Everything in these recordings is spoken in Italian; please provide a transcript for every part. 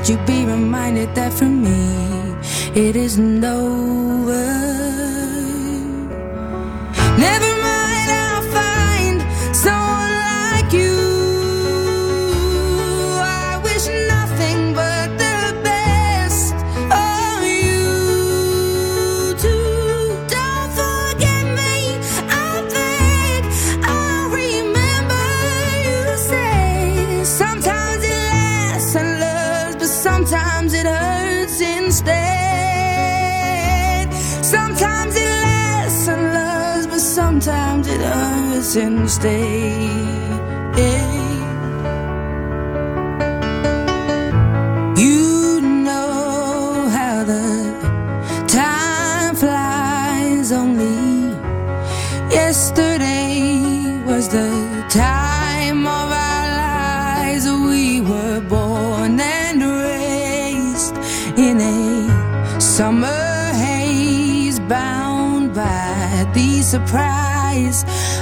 that you'd be reminded that for me it isn't over. Never hurts instead. You know how the time flies. Only yesterday was the time of our lives. We were born and raised in a summer haze, bound by the surprise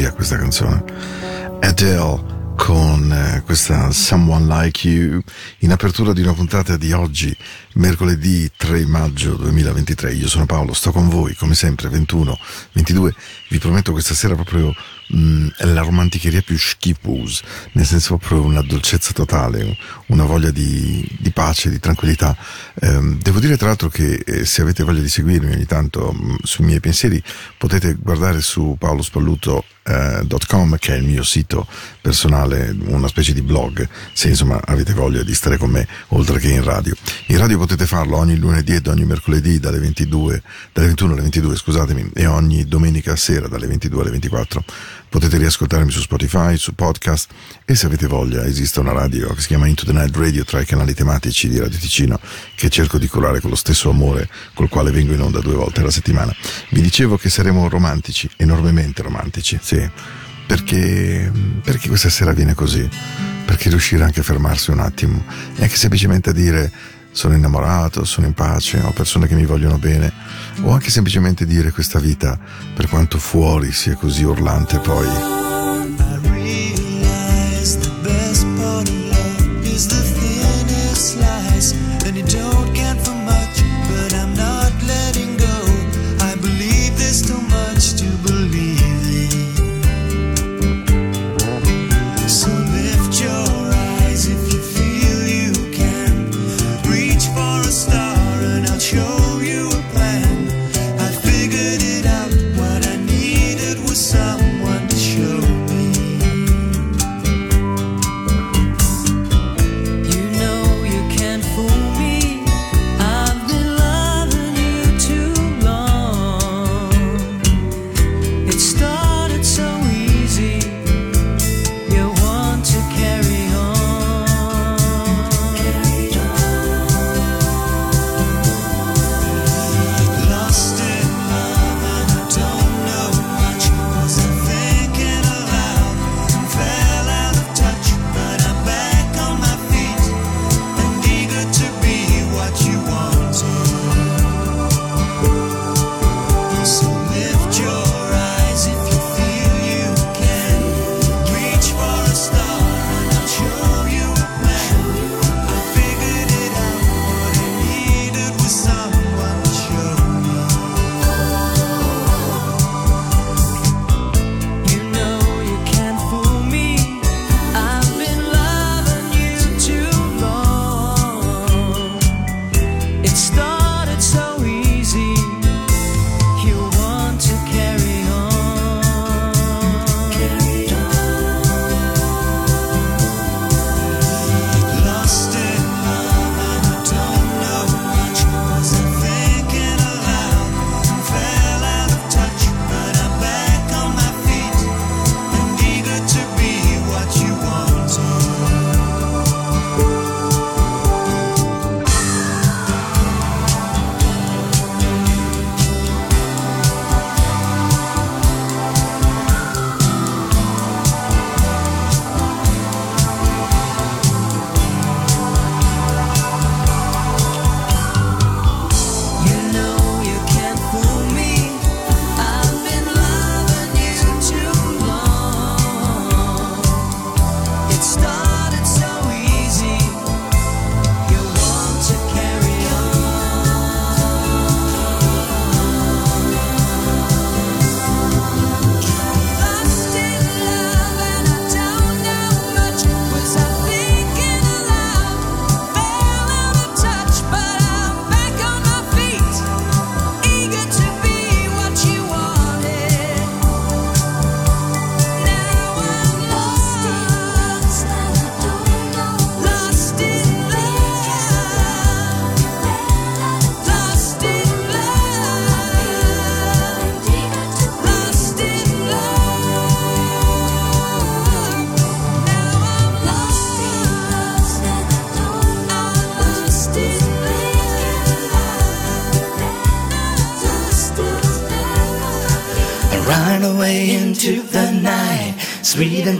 magia questa canzone. Adele con eh, questa Someone Like You in apertura di una puntata di oggi, mercoledì 3 maggio 2023. Io sono Paolo, sto con voi come sempre 21, 22. Vi prometto questa sera proprio mh, la romanticheria più schipus, nel senso proprio una dolcezza totale, una voglia di, di pace, di tranquillità. Eh, devo dire tra l'altro che eh, se avete voglia di seguirmi ogni tanto mh, sui miei pensieri potete guardare su paolospalluto.com che è il mio sito personale, una specie di blog, se insomma avete voglia di stare con me oltre che in radio. In radio potete farlo ogni lunedì ed ogni mercoledì dalle 22, dalle 21 alle 22 scusatemi, e ogni domenica sera dalle 22 alle 24. Potete riascoltarmi su Spotify, su podcast e se avete voglia esiste una radio che si chiama Into the Night Radio tra i canali tematici di Radio Ticino che cerco di curare con lo stesso amore col quale vengo in onda due volte alla settimana. Vi dicevo che saremo romantici, enormemente romantici, sì, perché, perché questa sera viene così, perché riuscire anche a fermarsi un attimo e anche semplicemente a dire sono innamorato, sono in pace, ho persone che mi vogliono bene, o anche semplicemente dire questa vita, per quanto fuori sia così urlante poi. Sweet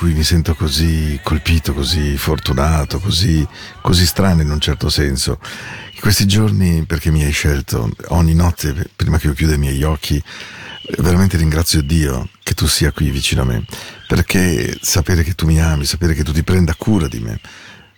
Cui mi sento così colpito, così fortunato, così, così strano in un certo senso. In questi giorni perché mi hai scelto ogni notte, prima che io chiuda i miei occhi, veramente ringrazio Dio che tu sia qui vicino a me, perché sapere che tu mi ami, sapere che tu ti prenda cura di me,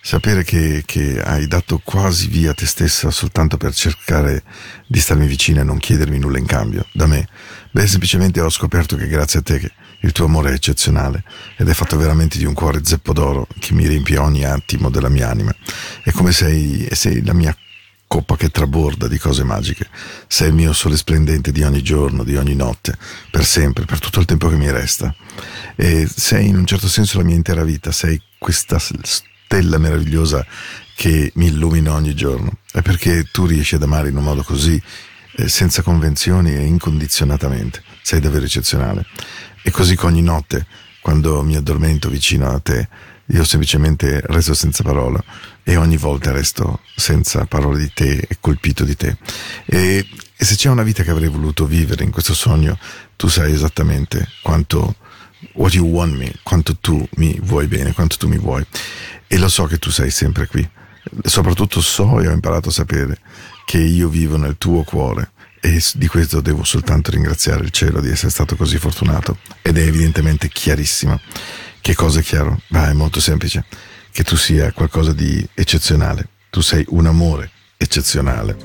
sapere che, che hai dato quasi via te stessa soltanto per cercare di starmi vicino e non chiedermi nulla in cambio da me, beh semplicemente ho scoperto che grazie a te che il tuo amore è eccezionale ed è fatto veramente di un cuore zeppo d'oro che mi riempie ogni attimo della mia anima. È come sei, sei la mia coppa che traborda di cose magiche. Sei il mio sole splendente di ogni giorno, di ogni notte, per sempre, per tutto il tempo che mi resta. E sei in un certo senso la mia intera vita, sei questa stella meravigliosa che mi illumina ogni giorno. È perché tu riesci ad amare in un modo così, eh, senza convenzioni e incondizionatamente. Sei davvero eccezionale. E così che ogni notte, quando mi addormento vicino a te, io semplicemente resto senza parola e ogni volta resto senza parole di te e colpito di te. E, e se c'è una vita che avrei voluto vivere in questo sogno, tu sai esattamente quanto what you want me, quanto tu mi vuoi bene, quanto tu mi vuoi. E lo so che tu sei sempre qui. Soprattutto so e ho imparato a sapere che io vivo nel tuo cuore e di questo devo soltanto ringraziare il cielo di essere stato così fortunato ed è evidentemente chiarissima. Che cosa è chiaro? Ma è molto semplice, che tu sia qualcosa di eccezionale, tu sei un amore eccezionale,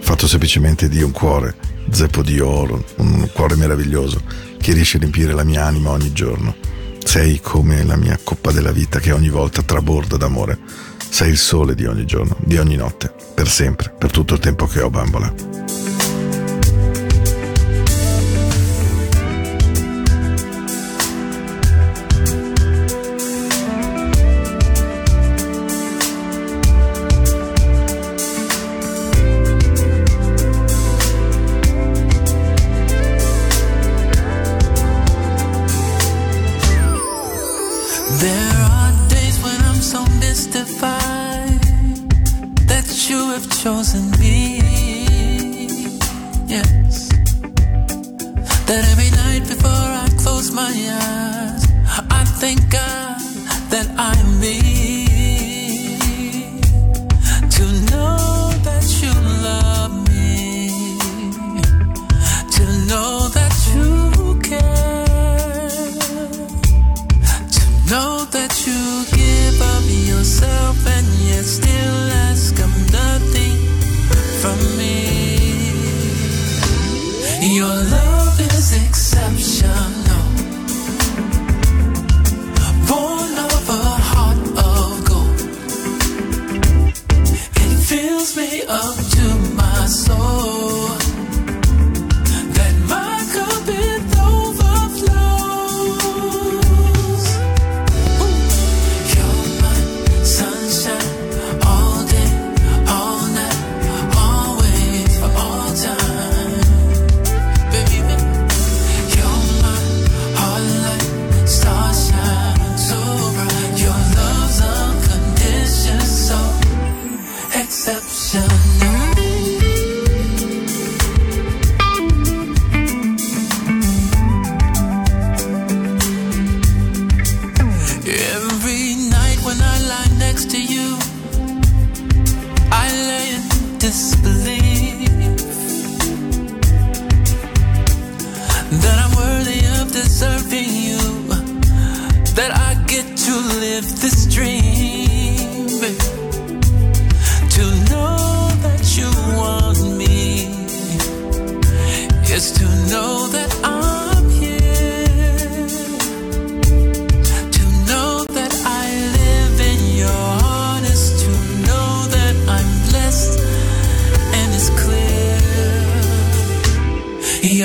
fatto semplicemente di un cuore zeppo di oro, un cuore meraviglioso che riesce a riempire la mia anima ogni giorno. Sei come la mia coppa della vita che ogni volta traborda d'amore. Sei il sole di ogni giorno, di ogni notte, per sempre, per tutto il tempo che ho bambola. chosen me. Yes. That every night before I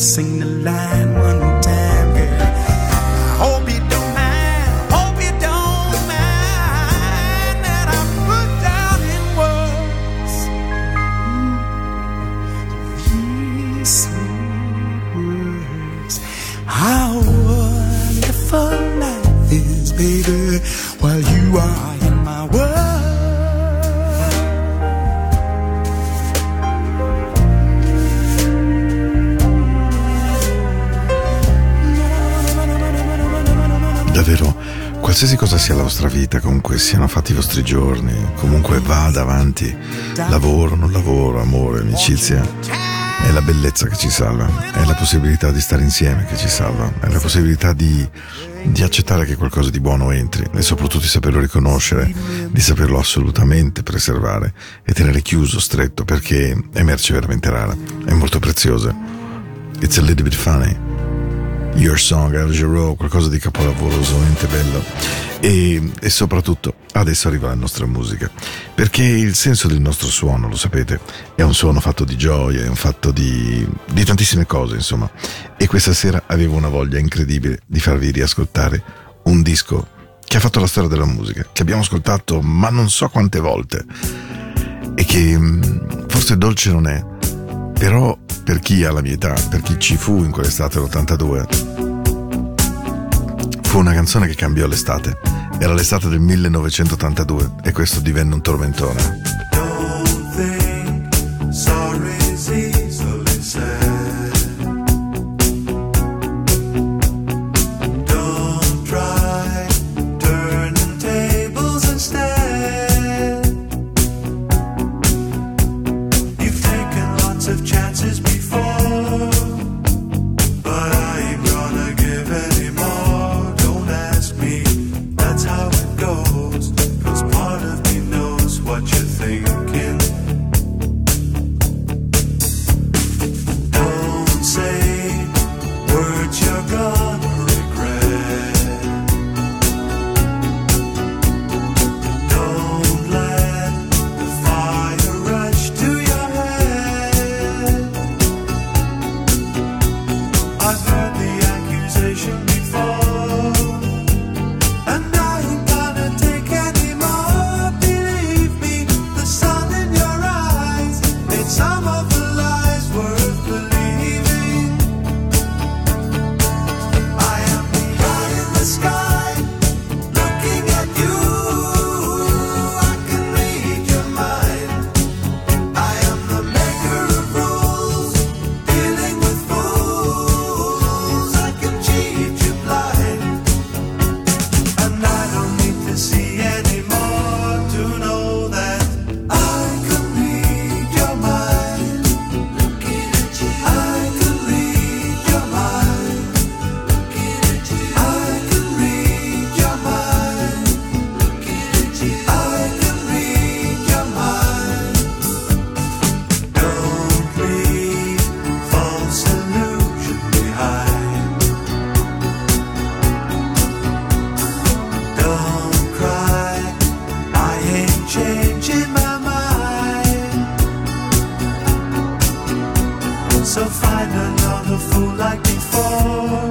sing the line siano fatti i vostri giorni, comunque vada avanti, lavoro, non lavoro, amore, amicizia, è la bellezza che ci salva, è la possibilità di stare insieme che ci salva, è la possibilità di, di accettare che qualcosa di buono entri e soprattutto di saperlo riconoscere, di saperlo assolutamente preservare e tenere chiuso, stretto, perché è merce veramente rara, è molto preziosa. It's a little bit funny. Your Song, Al Jarreau, qualcosa di capolavorosamente bello. E, e, soprattutto adesso arriva la nostra musica, perché il senso del nostro suono, lo sapete, è un suono fatto di gioia, è un fatto di, di tantissime cose, insomma. E questa sera avevo una voglia incredibile di farvi riascoltare un disco che ha fatto la storia della musica, che abbiamo ascoltato ma non so quante volte, e che mm, forse dolce non è, però per chi ha la mia età, per chi ci fu in quell'estate dell'82, fu una canzone che cambiò l'estate. Era l'estate del 1982 e questo divenne un tormentone. So find another fool like before.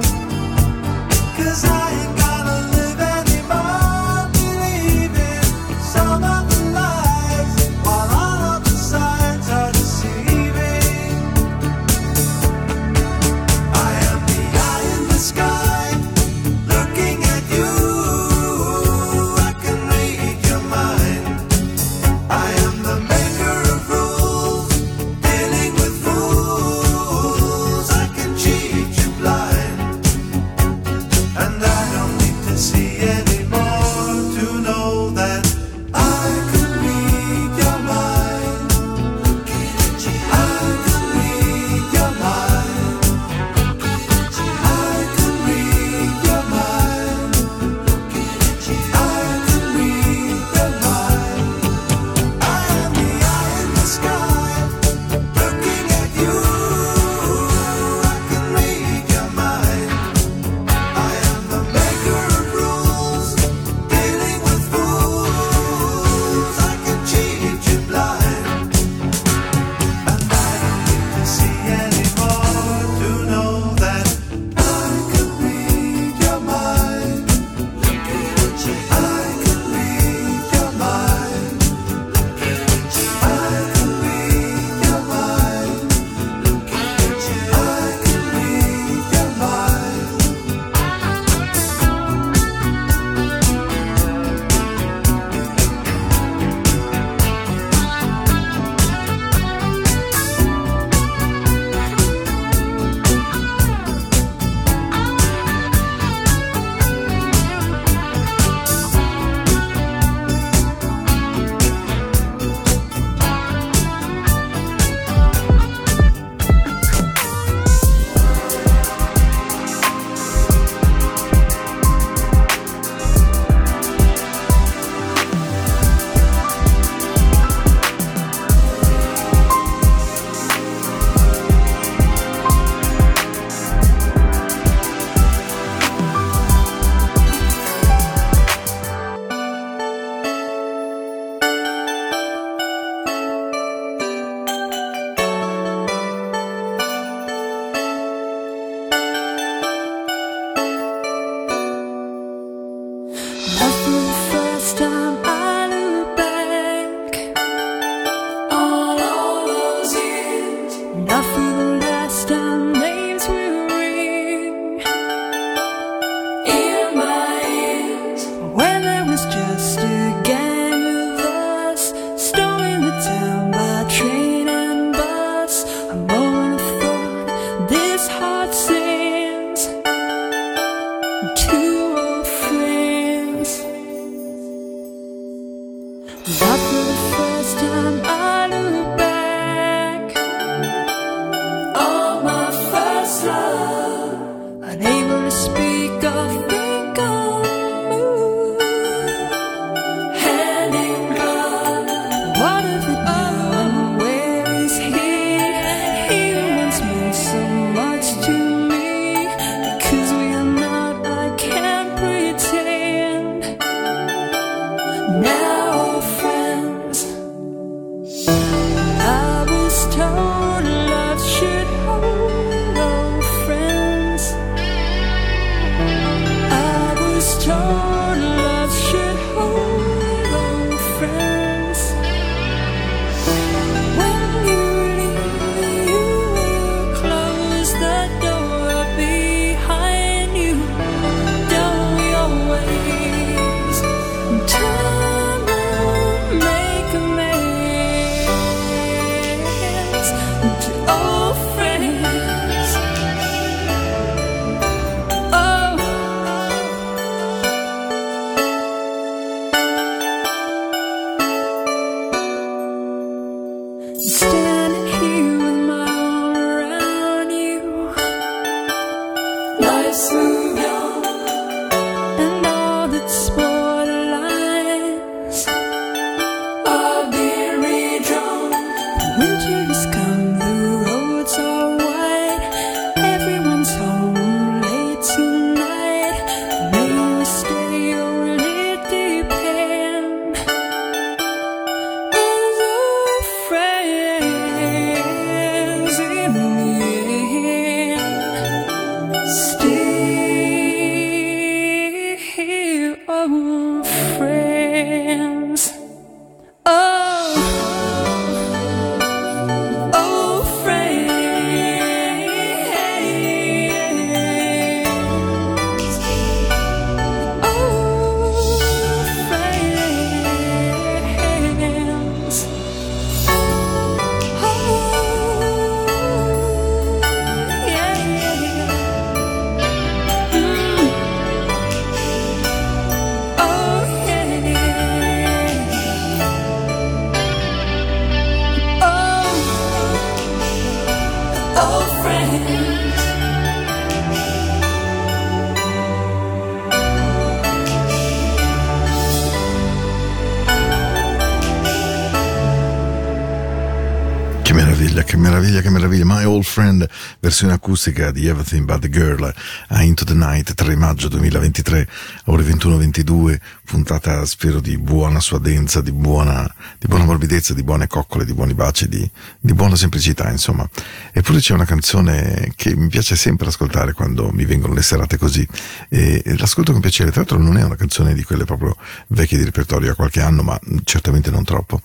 Meraviglia, che meraviglia. My Old Friend, versione acustica di Everything But the Girl a Into the Night, 3 maggio 2023, ore 21-22, puntata spero di buona suadenza, di buona, di buona morbidezza, di buone coccole, di buoni baci, di, di buona semplicità, insomma. Eppure c'è una canzone che mi piace sempre ascoltare quando mi vengono le serate così, e l'ascolto con piacere. Tra l'altro non è una canzone di quelle proprio vecchie di repertorio a qualche anno, ma certamente non troppo.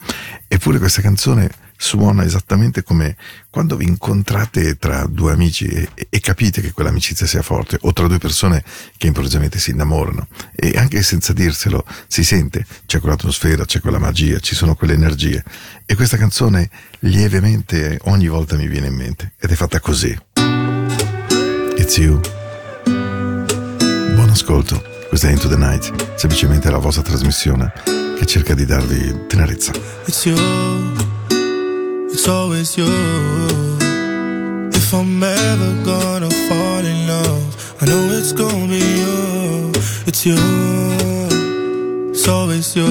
Eppure questa canzone suona esattamente come quando vi incontrate tra due amici e, e capite che quell'amicizia sia forte, o tra due persone che improvvisamente si innamorano. E anche senza dirselo si sente, c'è quell'atmosfera, c'è quella magia, ci sono quelle energie. E questa canzone lievemente ogni volta mi viene in mente, ed è fatta così. It's you. Buon ascolto, questa è Into the Night, semplicemente la vostra trasmissione che cerca di darvi tenerezza. It's you, it's always you. If I'm ever gonna fall in love, I know it's gonna be you. It's you, it's always you.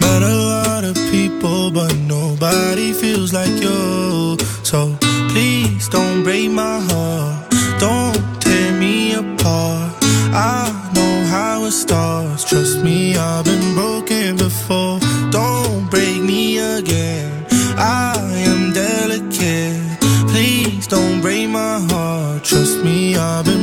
Met a lot of people, but nobody feels like you. So please don't break my heart, don't tear me apart. I know how it starts. Trust me, I've been broken before. Don't break me again. I am delicate. Please don't break my heart. Trust me, I've been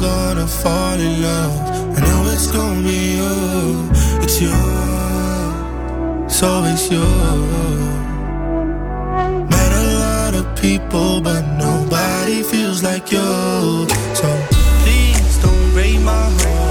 gonna fall in love. I know it's gonna be you, it's you, so it's you. Met a lot of people, but nobody feels like you. So please don't break my heart.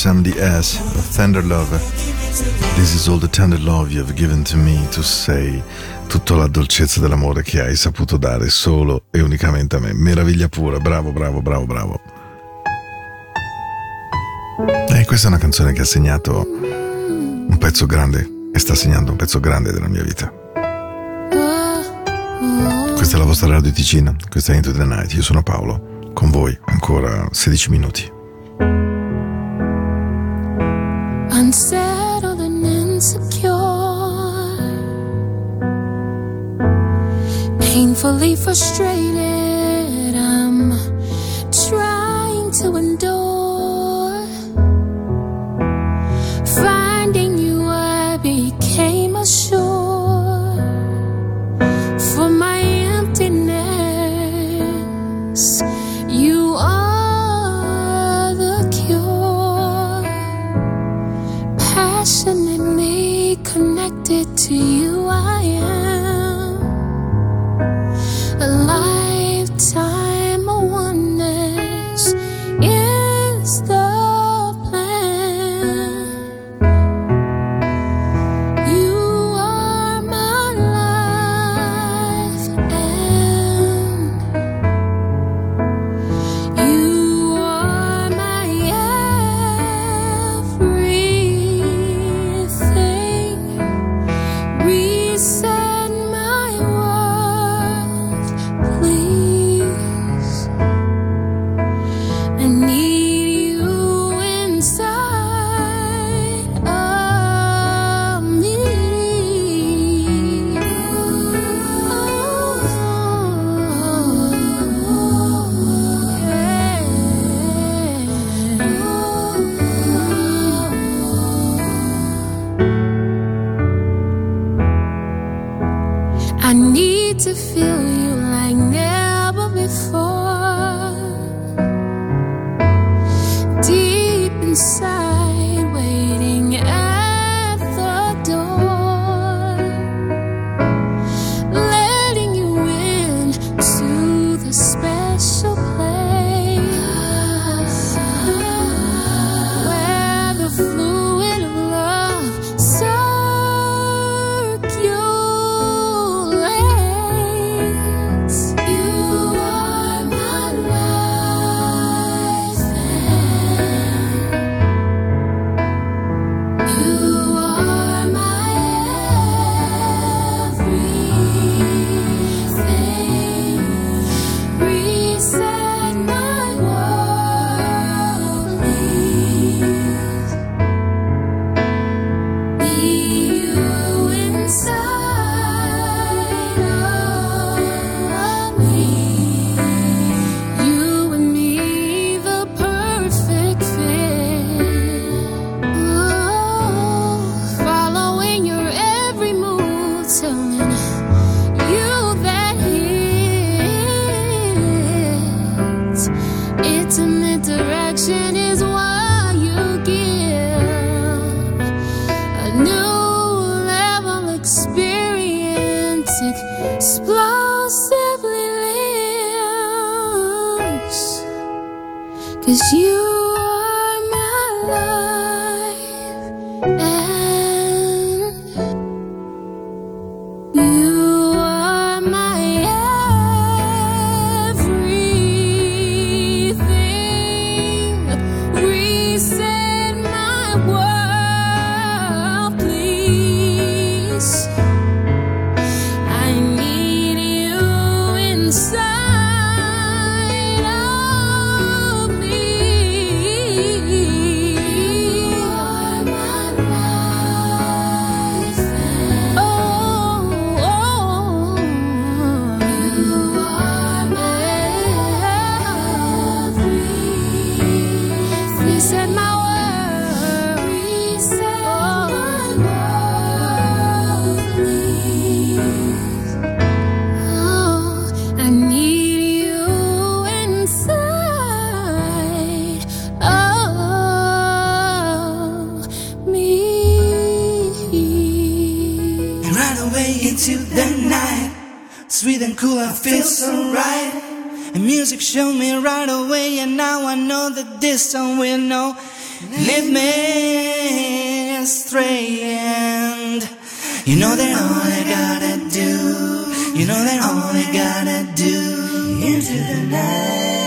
Sam Diaz, Tender Love. This is all the tender love you have given to me to say. Tutta la dolcezza dell'amore che hai saputo dare solo e unicamente a me. Meraviglia pura, bravo, bravo, bravo, bravo. E questa è una canzone che ha segnato un pezzo grande e sta segnando un pezzo grande della mia vita. Questa è la vostra radio Ticina, questa è Into the Night, io sono Paolo, con voi ancora 16 minuti. unsettled and insecure, painfully frustrated. listen with no lead me astray and you know that all I gotta do you know that all I gotta do into the night.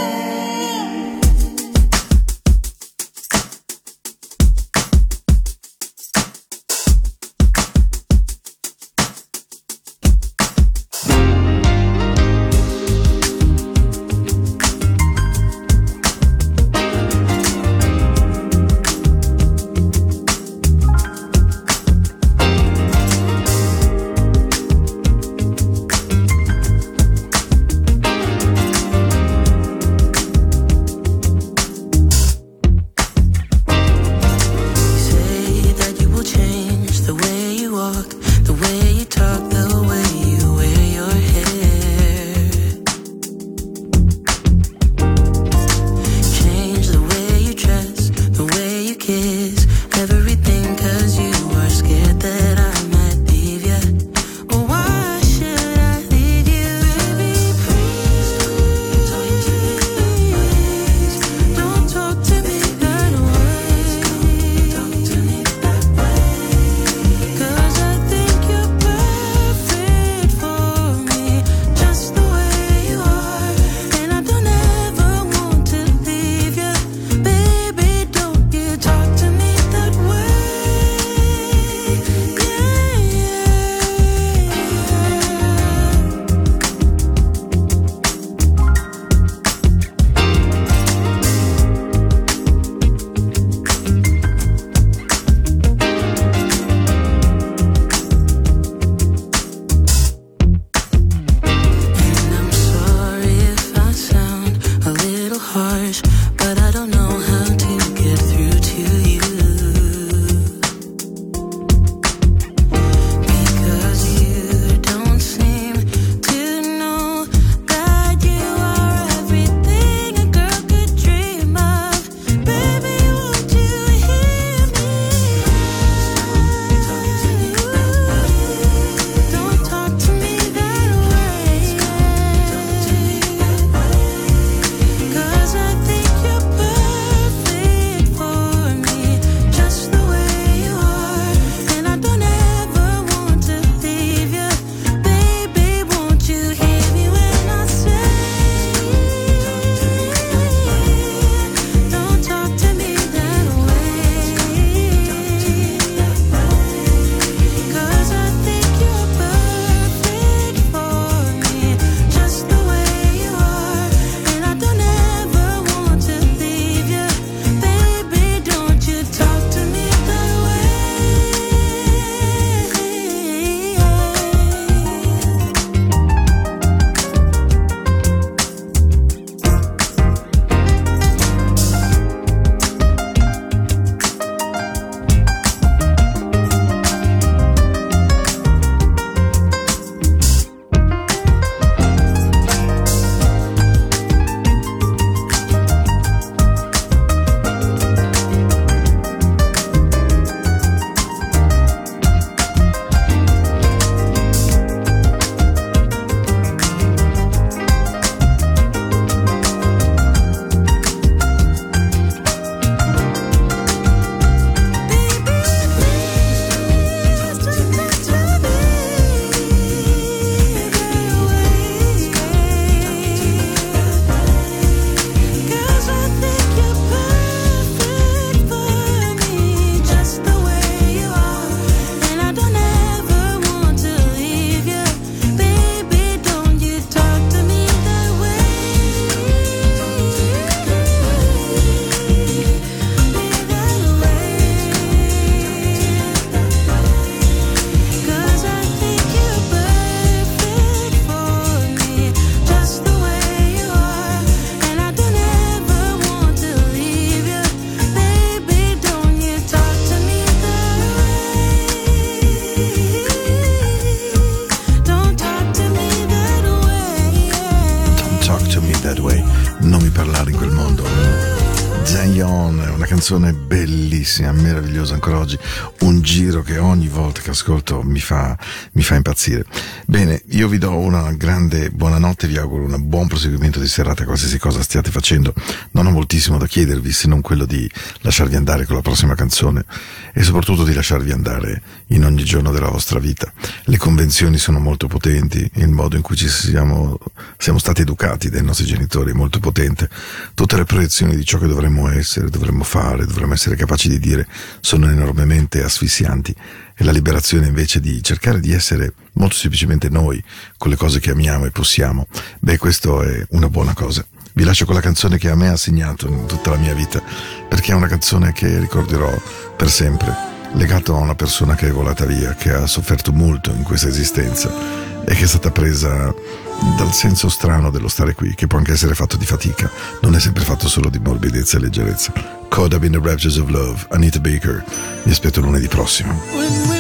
but I don't know how to get through to you. Ascolto mi fa, mi fa impazzire. Bene, io vi do una grande buonanotte, vi auguro un buon proseguimento di serata, qualsiasi cosa stiate facendo. Non ho moltissimo da chiedervi se non quello di lasciarvi andare con la prossima canzone e soprattutto di lasciarvi andare in ogni giorno della vostra vita. Le convenzioni sono molto potenti, il modo in cui ci siamo, siamo stati educati dai nostri genitori è molto potente. Tutte le proiezioni di ciò che dovremmo essere, dovremmo fare, dovremmo essere capaci di dire sono enormemente asfissianti e la liberazione invece di cercare di essere molto semplicemente noi con le cose che amiamo e possiamo, beh questo è una buona cosa. Vi lascio con la canzone che a me ha segnato in tutta la mia vita, perché è una canzone che ricorderò per sempre, legato a una persona che è volata via, che ha sofferto molto in questa esistenza e che è stata presa dal senso strano dello stare qui, che può anche essere fatto di fatica, non è sempre fatto solo di morbidezza e leggerezza. Caught up in the raptures of love, Anita Baker. Vi aspetto lunedì prossimo.